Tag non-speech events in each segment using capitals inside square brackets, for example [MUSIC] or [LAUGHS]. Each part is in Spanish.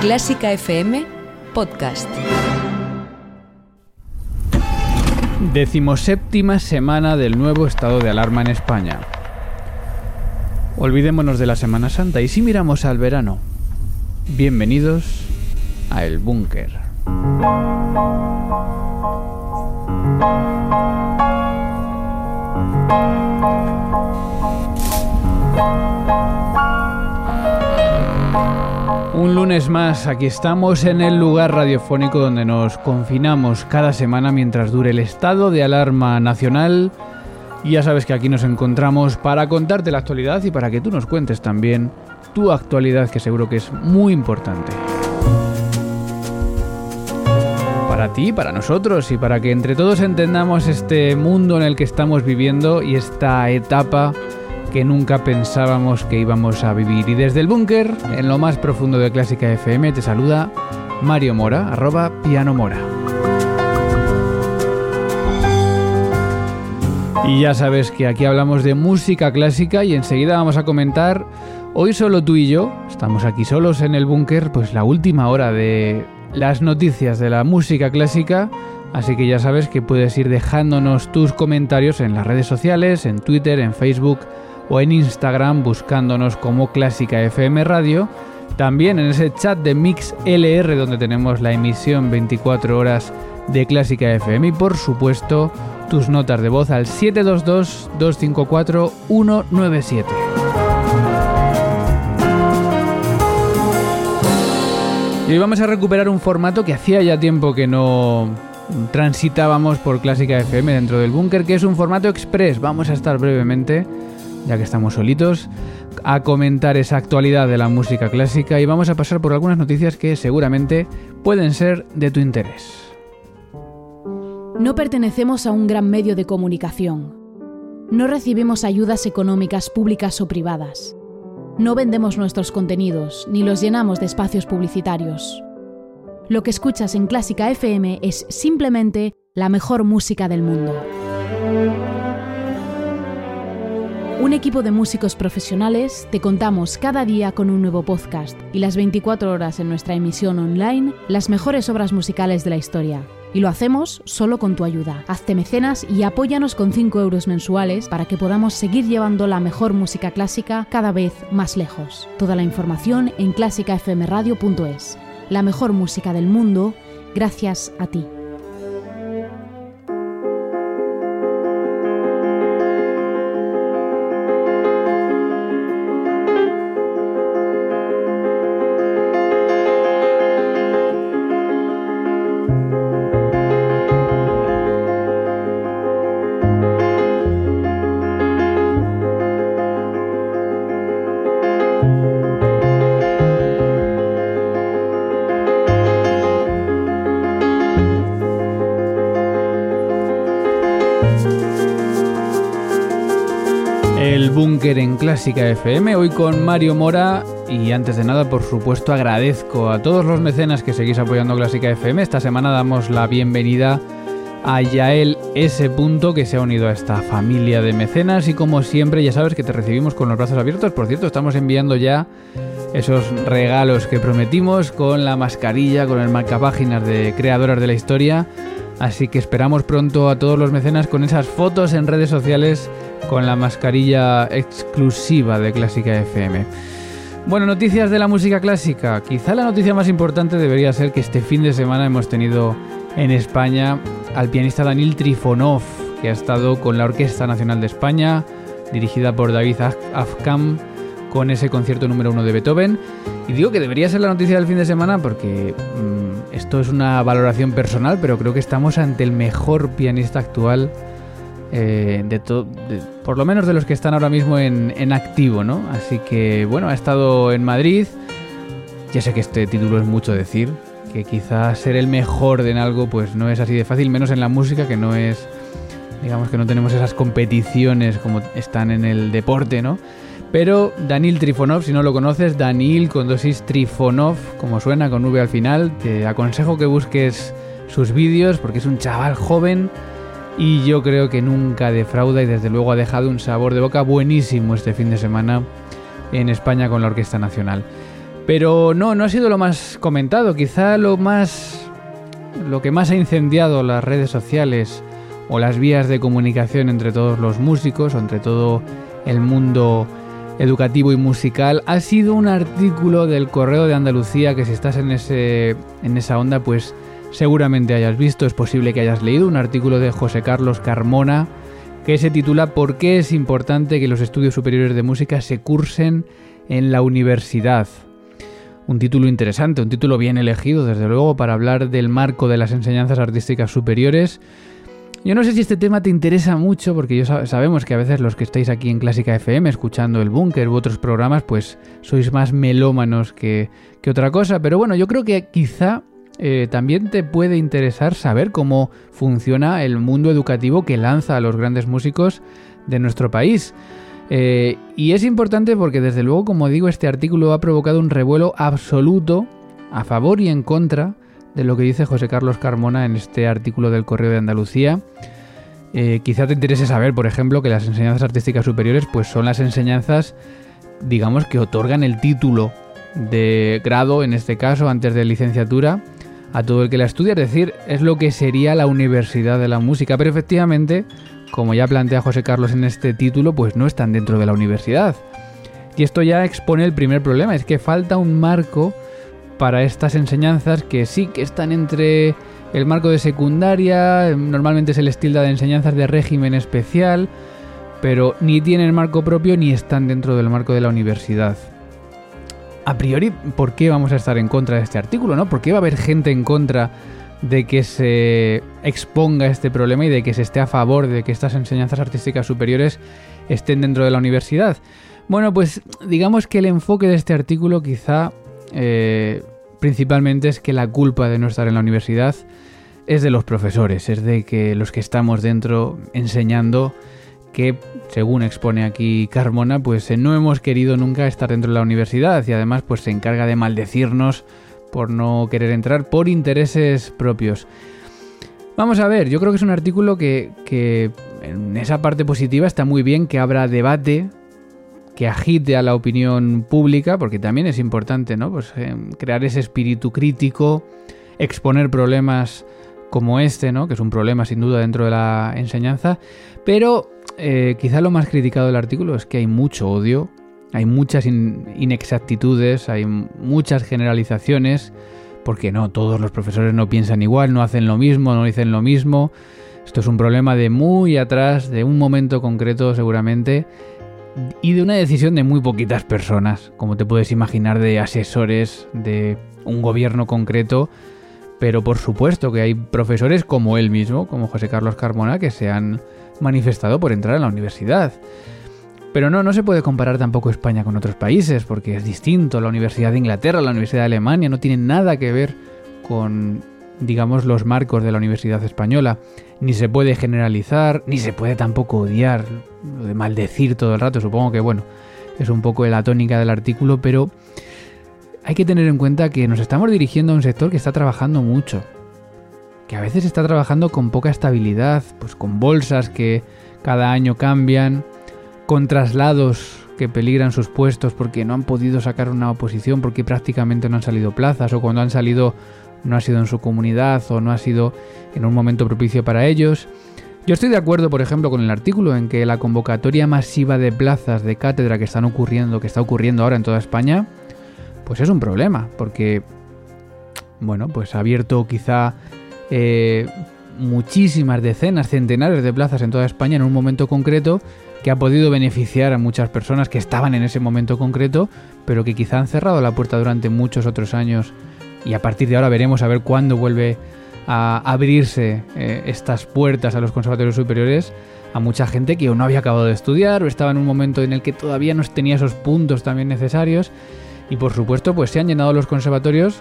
Clásica FM Podcast. Decimoséptima semana del nuevo estado de alarma en España. Olvidémonos de la Semana Santa y si miramos al verano. Bienvenidos a El Búnker. Un lunes más, aquí estamos en el lugar radiofónico donde nos confinamos cada semana mientras dure el estado de alarma nacional. Y ya sabes que aquí nos encontramos para contarte la actualidad y para que tú nos cuentes también tu actualidad, que seguro que es muy importante. Para ti, para nosotros y para que entre todos entendamos este mundo en el que estamos viviendo y esta etapa que nunca pensábamos que íbamos a vivir. Y desde el búnker, en lo más profundo de Clásica FM, te saluda Mario Mora, arroba Piano Mora. Y ya sabes que aquí hablamos de música clásica y enseguida vamos a comentar, hoy solo tú y yo, estamos aquí solos en el búnker, pues la última hora de las noticias de la música clásica. Así que ya sabes que puedes ir dejándonos tus comentarios en las redes sociales, en Twitter, en Facebook, o en Instagram buscándonos como Clásica FM Radio. También en ese chat de Mix LR donde tenemos la emisión 24 horas de Clásica FM y por supuesto tus notas de voz al 722-254-197. Y hoy vamos a recuperar un formato que hacía ya tiempo que no transitábamos por Clásica FM dentro del búnker, que es un formato express. Vamos a estar brevemente ya que estamos solitos, a comentar esa actualidad de la música clásica y vamos a pasar por algunas noticias que seguramente pueden ser de tu interés. No pertenecemos a un gran medio de comunicación. No recibimos ayudas económicas públicas o privadas. No vendemos nuestros contenidos ni los llenamos de espacios publicitarios. Lo que escuchas en Clásica FM es simplemente la mejor música del mundo. Un equipo de músicos profesionales te contamos cada día con un nuevo podcast y las 24 horas en nuestra emisión online las mejores obras musicales de la historia. Y lo hacemos solo con tu ayuda. Hazte mecenas y apóyanos con 5 euros mensuales para que podamos seguir llevando la mejor música clásica cada vez más lejos. Toda la información en clásicafmradio.es. La mejor música del mundo gracias a ti. Clásica FM, hoy con Mario Mora y antes de nada, por supuesto, agradezco a todos los mecenas que seguís apoyando Clásica FM. Esta semana damos la bienvenida a Yael S. que se ha unido a esta familia de mecenas y como siempre ya sabes que te recibimos con los brazos abiertos. Por cierto, estamos enviando ya esos regalos que prometimos con la mascarilla, con el marcapáginas de creadoras de la historia. Así que esperamos pronto a todos los mecenas con esas fotos en redes sociales con la mascarilla exclusiva de Clásica FM. Bueno, noticias de la música clásica. Quizá la noticia más importante debería ser que este fin de semana hemos tenido en España al pianista Daniel Trifonov, que ha estado con la Orquesta Nacional de España, dirigida por David Afkam, con ese concierto número uno de Beethoven. Y digo que debería ser la noticia del fin de semana porque mm, esto es una valoración personal, pero creo que estamos ante el mejor pianista actual eh, de, por lo menos de los que están ahora mismo en, activo, ¿no? Así que bueno, ha estado en Madrid. Ya sé que este título es mucho decir, que quizás ser el mejor en algo pues no es así de fácil, menos en la música, que no es, digamos que no tenemos esas competiciones como están en el deporte, ¿no? Pero Danil Trifonov, si no lo conoces, Danil con dosis Trifonov, como suena con V al final, te aconsejo que busques sus vídeos porque es un chaval joven y yo creo que nunca defrauda y desde luego ha dejado un sabor de boca buenísimo este fin de semana en España con la Orquesta Nacional. Pero no, no ha sido lo más comentado, quizá lo más lo que más ha incendiado las redes sociales o las vías de comunicación entre todos los músicos o entre todo el mundo educativo y musical ha sido un artículo del Correo de Andalucía que si estás en, ese, en esa onda pues seguramente hayas visto, es posible que hayas leído un artículo de José Carlos Carmona que se titula ¿Por qué es importante que los estudios superiores de música se cursen en la universidad? Un título interesante, un título bien elegido desde luego para hablar del marco de las enseñanzas artísticas superiores yo no sé si este tema te interesa mucho, porque yo sabemos que a veces los que estáis aquí en Clásica FM escuchando el Búnker u otros programas, pues sois más melómanos que, otra cosa. Pero bueno, yo creo que quizá eh, también te puede interesar saber cómo funciona el mundo educativo que lanza a los grandes músicos de nuestro país. Eh, y es importante porque desde luego, como digo, este artículo ha provocado un revuelo absoluto a favor y en contra de lo que dice José Carlos Carmona en este artículo del Correo de Andalucía. Eh, quizá te interese saber, por ejemplo, que las enseñanzas artísticas superiores pues son las enseñanzas, digamos, que otorgan el título de grado, en este caso, antes de licenciatura, a todo el que la estudia, es decir, es lo que sería la Universidad de la Música, pero efectivamente, como ya plantea José Carlos en este título, pues no están dentro de la universidad. Y esto ya expone el primer problema, es que falta un marco para estas enseñanzas que sí que están entre el marco de secundaria, normalmente se les tilda de enseñanzas de régimen especial, pero ni tienen marco propio ni están dentro del marco de la universidad. A priori, ¿por qué vamos a estar en contra de este artículo? ¿no? ¿Por qué va a haber gente en contra de que se exponga este problema y de que se esté a favor de que estas enseñanzas artísticas superiores estén dentro de la universidad? Bueno, pues digamos que el enfoque de este artículo quizá eh, principalmente es que la culpa de no estar en la universidad es de los profesores, es de que los que estamos dentro enseñando que, según expone aquí Carmona, pues eh, no hemos querido nunca estar dentro de la universidad y además pues se encarga de maldecirnos por no querer entrar por intereses propios. Vamos a ver, yo creo que es un artículo que, en esa parte positiva está muy bien que abra debate que agite a la opinión pública, porque también es importante, ¿no? Pues eh, crear ese espíritu crítico, exponer problemas como este, ¿no? Que es un problema sin duda dentro de la enseñanza, pero eh, quizá lo más criticado del artículo es que hay mucho odio, hay muchas inexactitudes, hay muchas generalizaciones, porque no, todos los profesores no piensan igual, no hacen lo mismo, no dicen lo mismo. Esto es un problema de muy atrás, de un momento concreto seguramente, y de una decisión de muy poquitas personas, como te puedes imaginar, de asesores de un gobierno concreto. Pero por supuesto que hay profesores como él mismo, como José Carlos Carmona, que se han manifestado por entrar en la universidad. Pero no, no se puede comparar tampoco España con otros países, porque es distinto. La Universidad de Inglaterra, la Universidad de Alemania no tienen nada que ver con digamos, los marcos de la Universidad Española. Ni se puede generalizar, ni se puede tampoco odiar, lo de maldecir todo el rato. Supongo que, bueno, es un poco la tónica del artículo, pero hay que tener en cuenta que nos estamos dirigiendo a un sector que está trabajando mucho. Que a veces está trabajando con poca estabilidad, pues con bolsas que cada año cambian, con traslados que peligran sus puestos porque no han podido sacar una oposición porque prácticamente no han salido plazas o cuando han salido no ha sido en su comunidad o no ha sido en un momento propicio para ellos. Yo estoy de acuerdo, por ejemplo, con el artículo en que la convocatoria masiva de plazas de cátedra que están ocurriendo, que está ocurriendo ahora en toda España, pues es un problema, porque, bueno, pues ha abierto quizá eh, muchísimas decenas, centenares de plazas en toda España en un momento concreto que ha podido beneficiar a muchas personas que estaban en ese momento concreto, pero que quizá han cerrado la puerta durante muchos otros años. Y a partir de ahora veremos a ver cuándo vuelve a abrirse eh, estas puertas a los conservatorios superiores a mucha gente que o no había acabado de estudiar o estaba en un momento en el que todavía no tenía esos puntos también necesarios. Y por supuesto pues se han llenado los conservatorios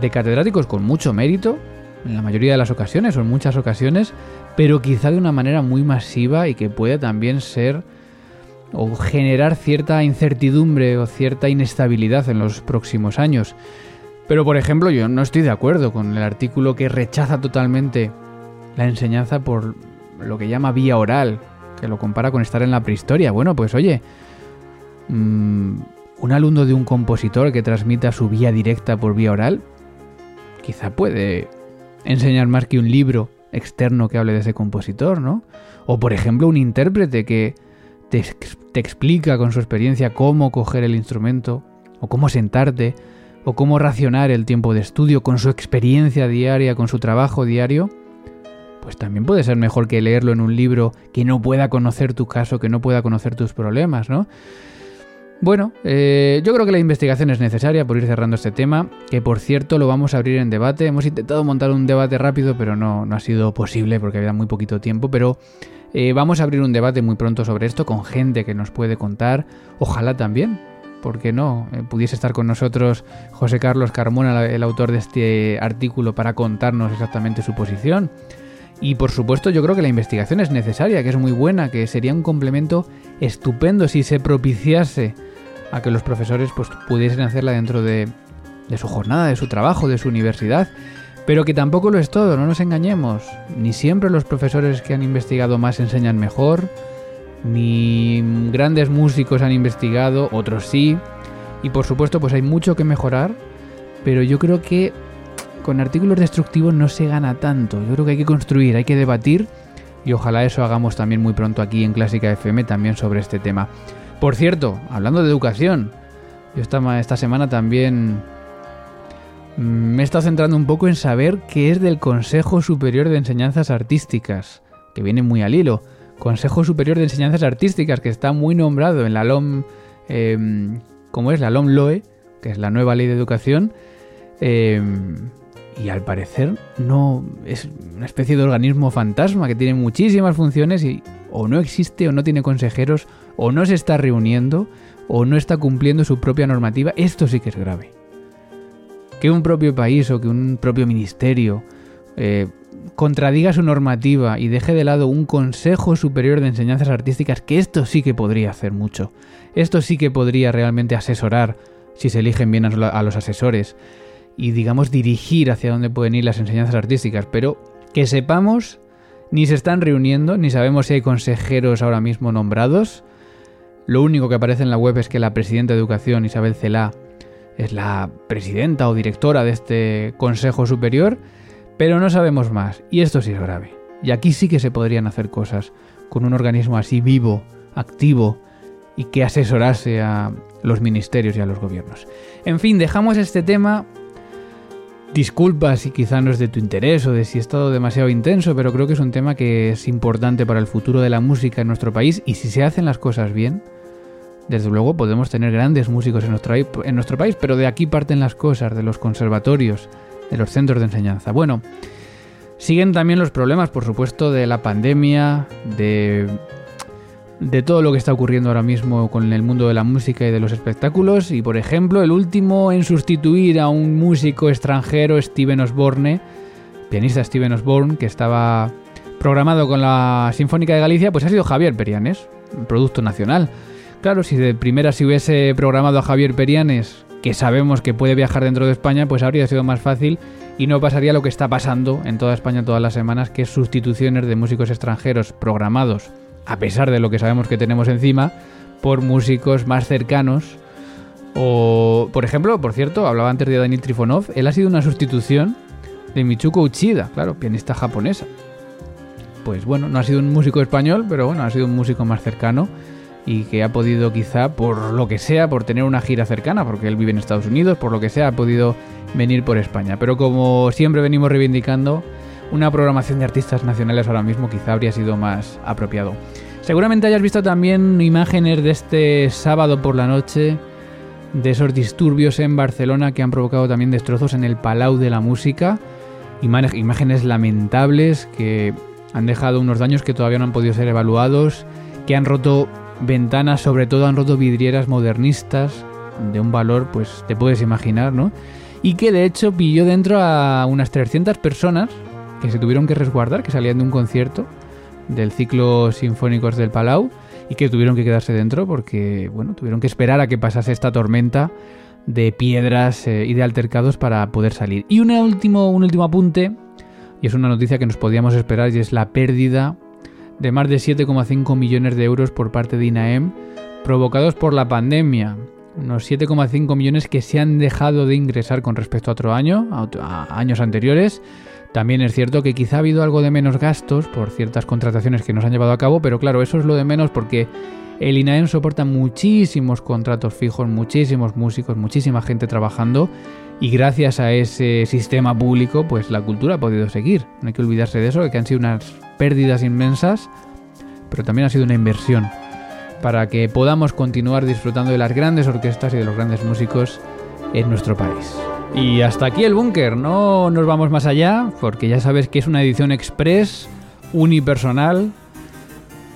de catedráticos con mucho mérito en la mayoría de las ocasiones o en muchas ocasiones pero quizá de una manera muy masiva y que puede también ser o generar cierta incertidumbre o cierta inestabilidad en los próximos años. Pero, por ejemplo, yo no estoy de acuerdo con el artículo que rechaza totalmente la enseñanza por lo que llama vía oral, que lo compara con estar en la prehistoria. Bueno, pues oye, mm, un alumno de un compositor que transmita su vía directa por vía oral, quizá puede enseñar más que un libro externo que hable de ese compositor, ¿no? O por ejemplo un intérprete que te, explica con su experiencia cómo coger el instrumento, o cómo sentarte, o cómo racionar el tiempo de estudio con su experiencia diaria, con su trabajo diario, pues también puede ser mejor que leerlo en un libro que no pueda conocer tu caso, que no pueda conocer tus problemas, ¿no? Bueno, eh, yo creo que la investigación es necesaria por ir cerrando este tema, que por cierto lo vamos a abrir en debate. Hemos intentado montar un debate rápido, pero no, no ha sido posible porque había muy poquito tiempo, pero eh, vamos a abrir un debate muy pronto sobre esto con gente que nos puede contar, ojalá también. ¿Por qué no? Eh, pudiese estar con nosotros José Carlos Carmona, el autor de este artículo, para contarnos exactamente su posición. Y por supuesto yo creo que la investigación es necesaria, que es muy buena, que sería un complemento estupendo si se propiciase a que los profesores pues, pudiesen hacerla dentro de, de su jornada, de su trabajo, de su universidad. Pero que tampoco lo es todo, no nos engañemos. Ni siempre los profesores que han investigado más enseñan mejor, ni grandes músicos han investigado, otros sí. Y por supuesto, pues hay mucho que mejorar, pero yo creo que con artículos destructivos no se gana tanto. Yo creo que hay que construir, hay que debatir y ojalá eso hagamos también muy pronto aquí en Clásica FM también sobre este tema. Por cierto, hablando de educación, yo esta, semana también me he estado centrando un poco en saber qué es del Consejo Superior de Enseñanzas Artísticas, que viene muy al hilo. Consejo Superior de Enseñanzas Artísticas, que está muy nombrado en la LOM, em, ¿cómo es? La LOM LOE, que es la nueva ley de educación. Em, y al parecer no es una especie de organismo fantasma que tiene muchísimas funciones y o no existe o no tiene consejeros o no se está reuniendo o no está cumpliendo su propia normativa, esto sí que es grave. Que un propio país o que un propio ministerio eh, contradiga su normativa y deje de lado un Consejo Superior de Enseñanzas Artísticas, que esto sí que podría hacer mucho. Esto sí que podría realmente asesorar, si se eligen bien a los asesores, y digamos dirigir hacia dónde pueden ir las enseñanzas artísticas, pero que sepamos, ni se están reuniendo, ni sabemos si hay consejeros ahora mismo nombrados, lo único que aparece en la web es que la presidenta de Educación, Isabel Celá, es la presidenta o directora de este Consejo Superior, pero no sabemos más, y esto sí es grave. Y aquí sí que se podrían hacer cosas con un organismo así vivo, activo, y que asesorase a los ministerios y a los gobiernos. En fin, dejamos este tema. Disculpa si quizá no es de tu interés o de si he estado demasiado intenso, pero creo que es un tema que es importante para el futuro de la música en nuestro país y si se hacen las cosas bien, desde luego podemos tener grandes músicos en nuestro, en nuestro país, pero de aquí parten las cosas, de los conservatorios, de los centros de enseñanza. Bueno, siguen también los problemas, por supuesto, de la pandemia, de, de todo lo que está ocurriendo ahora mismo con el mundo de la música y de los espectáculos. Y, por ejemplo, el último en sustituir a un músico extranjero, Steven Osborne, pianista Steven Osborne, que estaba programado con la Sinfónica de Galicia, pues ha sido Javier Perianes, producto nacional. Claro, si de primera se hubiese programado a Javier Perianes, que sabemos que puede viajar dentro de España, pues habría sido más fácil y no pasaría lo que está pasando en toda España todas las semanas, que es sustituciones de músicos extranjeros programados, a pesar de lo que sabemos que tenemos encima, por músicos más cercanos. O, por ejemplo, por cierto, hablaba antes de Daniel Trifonov, él ha sido una sustitución de Michuko Uchida, claro, pianista japonesa. Pues bueno, no ha sido un músico español, pero bueno, ha sido un músico más cercano y que ha podido quizá, por lo que sea, por tener una gira cercana, porque él vive en Estados Unidos, por lo que sea, ha podido venir por España. Pero como siempre venimos reivindicando, una programación de artistas nacionales ahora mismo quizá habría sido más apropiado. Seguramente hayas visto también imágenes de este sábado por la noche, de esos disturbios en Barcelona que han provocado también destrozos en el Palau de la Música. Imágenes lamentables que han dejado unos daños que todavía no han podido ser evaluados, que han roto ventanas, sobre todo han roto vidrieras modernistas de un valor, pues te puedes imaginar, ¿no? Y que de hecho pilló dentro a unas 300 personas que se tuvieron que resguardar, que salían de un concierto del ciclo Sinfónicos del Palau y que tuvieron que quedarse dentro porque, bueno, tuvieron que esperar a que pasase esta tormenta de piedras eh, y de altercados para poder salir. Y un último, un último apunte, y es una noticia que nos podíamos esperar, y es la pérdida de más de 7,5 millones de euros por parte de INAEM provocados por la pandemia. unos 7,5 millones que se han dejado de ingresar con respecto a otro año, a, años anteriores. También es cierto que quizá ha habido algo de menos gastos por ciertas contrataciones que nos han llevado a cabo, pero claro, eso es lo de menos porque el INAEM soporta muchísimos contratos fijos, muchísimos músicos, muchísima gente trabajando y gracias a ese sistema público, pues la cultura ha podido seguir. No hay que olvidarse de eso, que han sido unas pérdidas inmensas, pero también ha sido una inversión para que podamos continuar disfrutando de las grandes orquestas y de los grandes músicos en nuestro país. Y hasta aquí el búnker, no nos vamos más allá, porque ya sabes que es una edición express, unipersonal,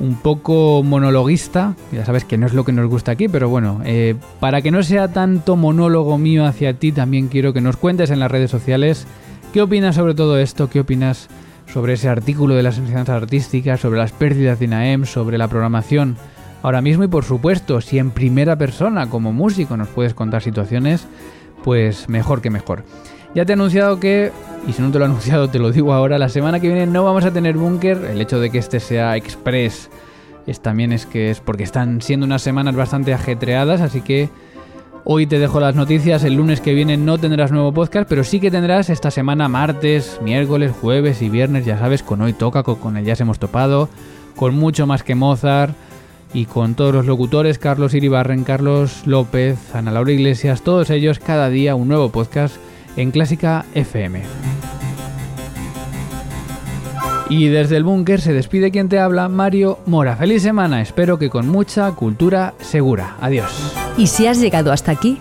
un poco monologuista, ya sabes que no es lo que nos gusta aquí, pero bueno, eh, para que no sea tanto monólogo mío hacia ti, también quiero que nos cuentes en las redes sociales qué opinas sobre todo esto, qué opinas sobre ese artículo de las enseñanzas artísticas, sobre las pérdidas de INAEM, sobre la programación ahora mismo y por supuesto, si en primera persona como músico nos puedes contar situaciones, pues mejor que mejor. Ya te he anunciado que, y si no te lo he [LAUGHS] anunciado te lo digo ahora, la semana que viene no vamos a tener búnker, el hecho de que este sea express es también es que es porque están siendo unas semanas bastante ajetreadas, así que hoy te dejo las noticias, el lunes que viene no tendrás nuevo podcast, pero sí que tendrás esta semana martes, miércoles, jueves y viernes, ya sabes, con hoy toca, con el ya se hemos topado, con mucho más que Mozart y con todos los locutores, Carlos Iribarren, Carlos López, Ana Laura Iglesias, todos ellos cada día un nuevo podcast en Clásica FM. Y desde el búnker se despide quien te habla, Mario Mora. Feliz semana, espero que con mucha cultura segura. Adiós. Y si has llegado hasta aquí,